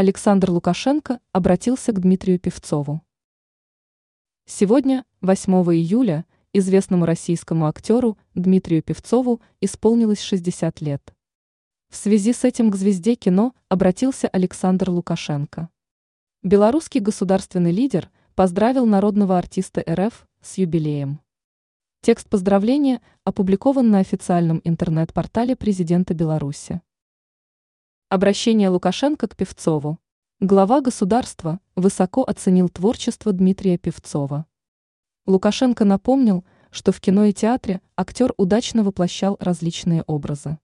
Александр Лукашенко обратился к Дмитрию Певцову. Сегодня, 8 июля, известному российскому актеру Дмитрию Певцову исполнилось 60 лет. В связи с этим к звезде кино обратился Александр Лукашенко. Белорусский государственный лидер поздравил народного артиста РФ с юбилеем. Текст поздравления опубликован на официальном интернет-портале президента Беларуси. Обращение Лукашенко к Певцову. Глава государства высоко оценил творчество Дмитрия Певцова. Лукашенко напомнил, что в кино и театре актер удачно воплощал различные образы.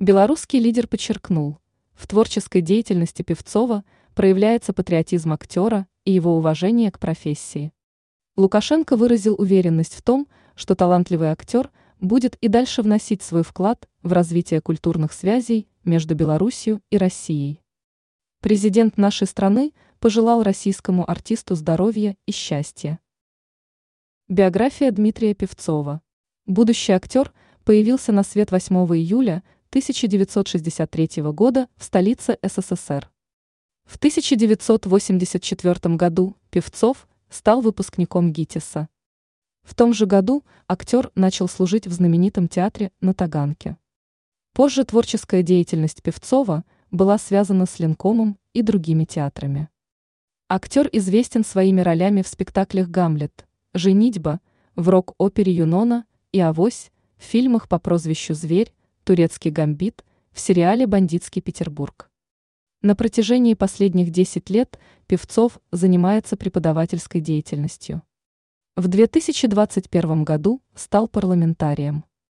Белорусский лидер подчеркнул, в творческой деятельности Певцова проявляется патриотизм актера и его уважение к профессии. Лукашенко выразил уверенность в том, что талантливый актер будет и дальше вносить свой вклад в развитие культурных связей между Белоруссией и Россией. Президент нашей страны пожелал российскому артисту здоровья и счастья. Биография Дмитрия Певцова. Будущий актер появился на свет 8 июля 1963 года в столице СССР. В 1984 году Певцов стал выпускником ГИТИСа. В том же году актер начал служить в знаменитом театре на Таганке. Позже творческая деятельность Певцова была связана с Ленкомом и другими театрами. Актер известен своими ролями в спектаклях «Гамлет», «Женитьба», в рок-опере «Юнона» и «Авось», в фильмах по прозвищу «Зверь», «Турецкий гамбит», в сериале «Бандитский Петербург». На протяжении последних 10 лет Певцов занимается преподавательской деятельностью. В 2021 году стал парламентарием.